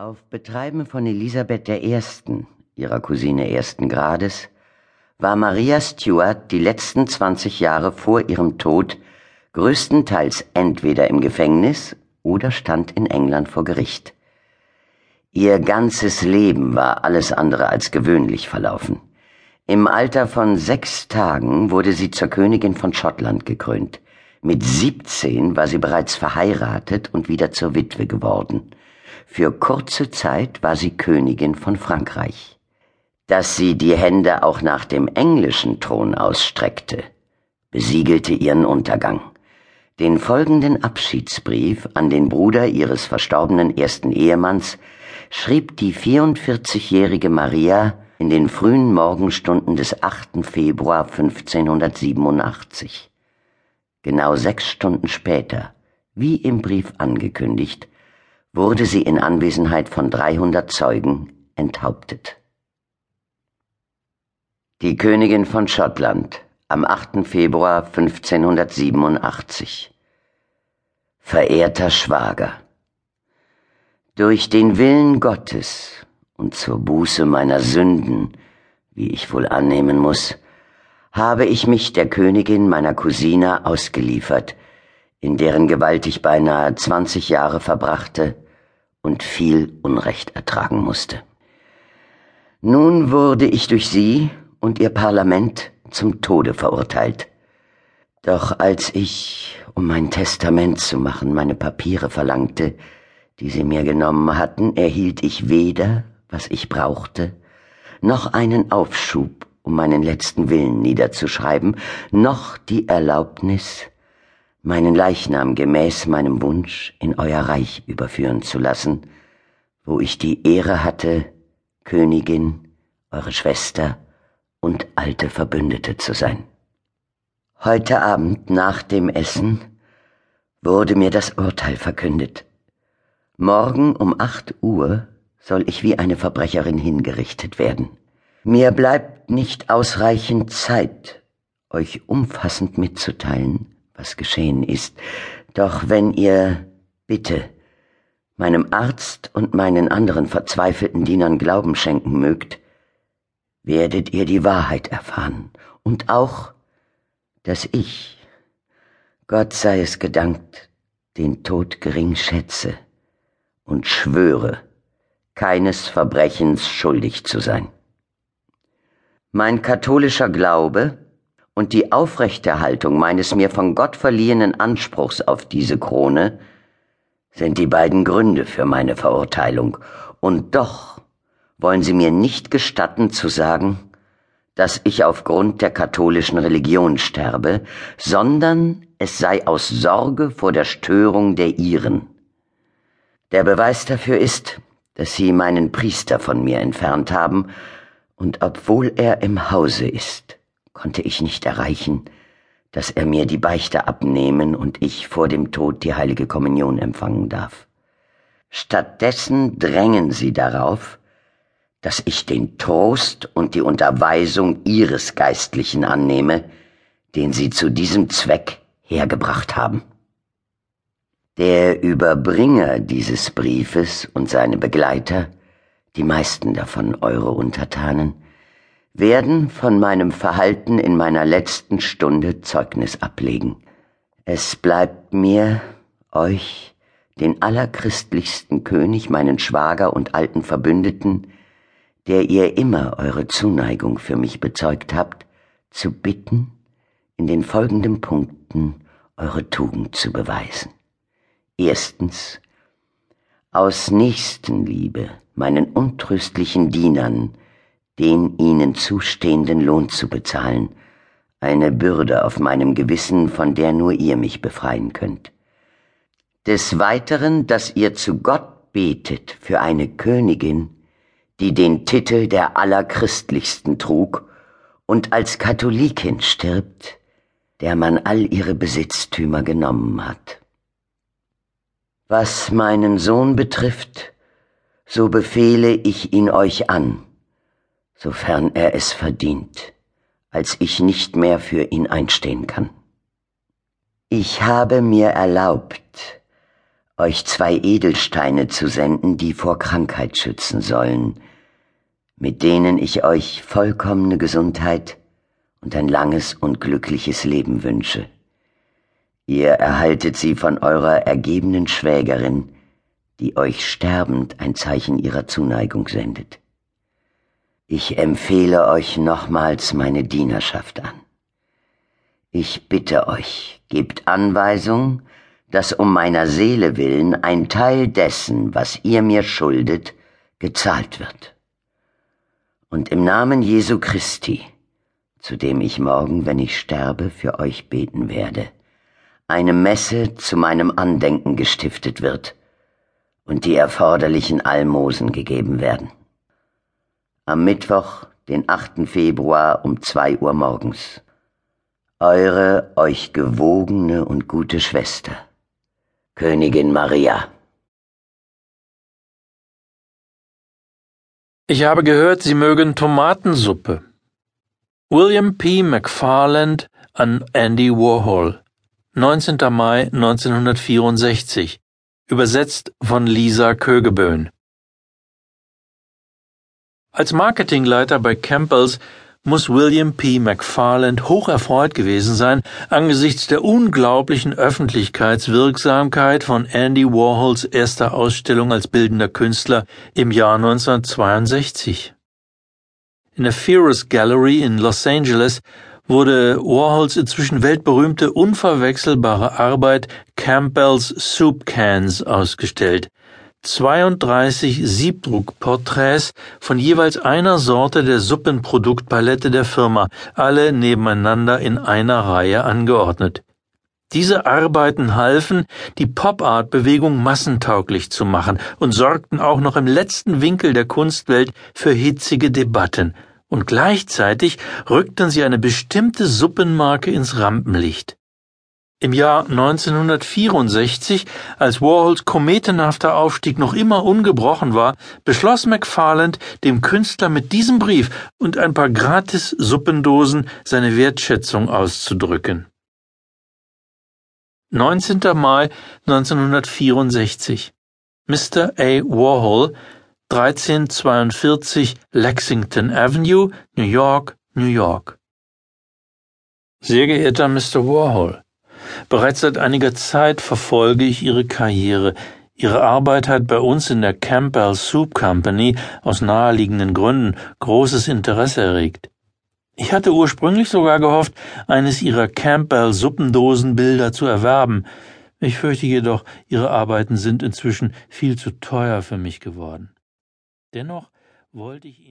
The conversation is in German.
Auf Betreiben von Elisabeth I., ihrer Cousine ersten Grades, war Maria Stuart die letzten 20 Jahre vor ihrem Tod größtenteils entweder im Gefängnis oder stand in England vor Gericht. Ihr ganzes Leben war alles andere als gewöhnlich verlaufen. Im Alter von sechs Tagen wurde sie zur Königin von Schottland gekrönt. Mit 17 war sie bereits verheiratet und wieder zur Witwe geworden. Für kurze Zeit war sie Königin von Frankreich. Dass sie die Hände auch nach dem englischen Thron ausstreckte, besiegelte ihren Untergang. Den folgenden Abschiedsbrief an den Bruder ihres verstorbenen ersten Ehemanns schrieb die 44-jährige Maria in den frühen Morgenstunden des 8. Februar 1587. Genau sechs Stunden später, wie im Brief angekündigt, wurde sie in Anwesenheit von 300 Zeugen enthauptet. Die Königin von Schottland am 8. Februar 1587 Verehrter Schwager, durch den Willen Gottes und zur Buße meiner Sünden, wie ich wohl annehmen muss, habe ich mich der Königin meiner Cousine ausgeliefert, in deren Gewalt ich beinahe zwanzig Jahre verbrachte und viel Unrecht ertragen musste. Nun wurde ich durch sie und ihr Parlament zum Tode verurteilt. Doch als ich, um mein Testament zu machen, meine Papiere verlangte, die sie mir genommen hatten, erhielt ich weder, was ich brauchte, noch einen Aufschub, um meinen letzten Willen niederzuschreiben, noch die Erlaubnis, meinen Leichnam gemäß meinem Wunsch in euer Reich überführen zu lassen, wo ich die Ehre hatte, Königin, eure Schwester und alte Verbündete zu sein. Heute Abend nach dem Essen wurde mir das Urteil verkündet. Morgen um acht Uhr soll ich wie eine Verbrecherin hingerichtet werden. Mir bleibt nicht ausreichend Zeit, euch umfassend mitzuteilen, was geschehen ist. Doch wenn ihr, bitte, meinem Arzt und meinen anderen verzweifelten Dienern Glauben schenken mögt, werdet ihr die Wahrheit erfahren und auch, dass ich, Gott sei es gedankt, den Tod gering schätze und schwöre, keines Verbrechens schuldig zu sein. Mein katholischer Glaube und die Aufrechterhaltung meines mir von Gott verliehenen Anspruchs auf diese Krone sind die beiden Gründe für meine Verurteilung, und doch wollen Sie mir nicht gestatten zu sagen, dass ich aufgrund der katholischen Religion sterbe, sondern es sei aus Sorge vor der Störung der Ihren. Der Beweis dafür ist, dass Sie meinen Priester von mir entfernt haben, und obwohl er im Hause ist, konnte ich nicht erreichen, dass er mir die Beichte abnehmen und ich vor dem Tod die heilige Kommunion empfangen darf. Stattdessen drängen sie darauf, dass ich den Trost und die Unterweisung ihres Geistlichen annehme, den sie zu diesem Zweck hergebracht haben. Der Überbringer dieses Briefes und seine Begleiter, die meisten davon eure Untertanen, werden von meinem Verhalten in meiner letzten Stunde Zeugnis ablegen. Es bleibt mir, euch, den allerchristlichsten König, meinen Schwager und alten Verbündeten, der ihr immer eure Zuneigung für mich bezeugt habt, zu bitten, in den folgenden Punkten eure Tugend zu beweisen. Erstens, aus Nächstenliebe meinen untröstlichen Dienern den ihnen zustehenden Lohn zu bezahlen, eine Bürde auf meinem Gewissen, von der nur ihr mich befreien könnt. Des Weiteren, dass ihr zu Gott betet für eine Königin, die den Titel der Allerchristlichsten trug und als Katholikin stirbt, der man all ihre Besitztümer genommen hat. Was meinen Sohn betrifft, so befehle ich ihn euch an, sofern er es verdient, als ich nicht mehr für ihn einstehen kann. Ich habe mir erlaubt, euch zwei Edelsteine zu senden, die vor Krankheit schützen sollen, mit denen ich euch vollkommene Gesundheit und ein langes und glückliches Leben wünsche. Ihr erhaltet sie von eurer ergebenen Schwägerin, die euch sterbend ein Zeichen ihrer Zuneigung sendet. Ich empfehle euch nochmals meine Dienerschaft an. Ich bitte euch, gebt Anweisung, dass um meiner Seele willen ein Teil dessen, was ihr mir schuldet, gezahlt wird. Und im Namen Jesu Christi, zu dem ich morgen, wenn ich sterbe, für euch beten werde, eine Messe zu meinem Andenken gestiftet wird und die erforderlichen Almosen gegeben werden am Mittwoch, den 8. Februar um zwei Uhr morgens. Eure euch gewogene und gute Schwester, Königin Maria. Ich habe gehört, Sie mögen Tomatensuppe. William P. McFarland an Andy Warhol. 19. Mai 1964. Übersetzt von Lisa Kögeböhn. Als Marketingleiter bei Campbells muss William P. McFarland hocherfreut gewesen sein angesichts der unglaublichen Öffentlichkeitswirksamkeit von Andy Warhols erster Ausstellung als bildender Künstler im Jahr 1962. In der Fearless Gallery in Los Angeles wurde Warhols inzwischen weltberühmte unverwechselbare Arbeit Campbell's Soup Cans ausgestellt, 32 Siebdruckporträts von jeweils einer Sorte der Suppenproduktpalette der Firma, alle nebeneinander in einer Reihe angeordnet. Diese Arbeiten halfen, die Pop-Art-Bewegung massentauglich zu machen und sorgten auch noch im letzten Winkel der Kunstwelt für hitzige Debatten, und gleichzeitig rückten sie eine bestimmte Suppenmarke ins Rampenlicht. Im Jahr 1964, als Warhols kometenhafter Aufstieg noch immer ungebrochen war, beschloss McFarland, dem Künstler mit diesem Brief und ein paar gratis Suppendosen seine Wertschätzung auszudrücken. 19. Mai 1964 Mr. A. Warhol 1342 Lexington Avenue, New York, New York. Sehr geehrter Mr. Warhol, Bereits seit einiger Zeit verfolge ich ihre Karriere. Ihre Arbeit hat bei uns in der Campbell Soup Company aus naheliegenden Gründen großes Interesse erregt. Ich hatte ursprünglich sogar gehofft, eines ihrer Campbell Suppendosenbilder zu erwerben. Ich fürchte jedoch, ihre Arbeiten sind inzwischen viel zu teuer für mich geworden. Dennoch wollte ich Ihnen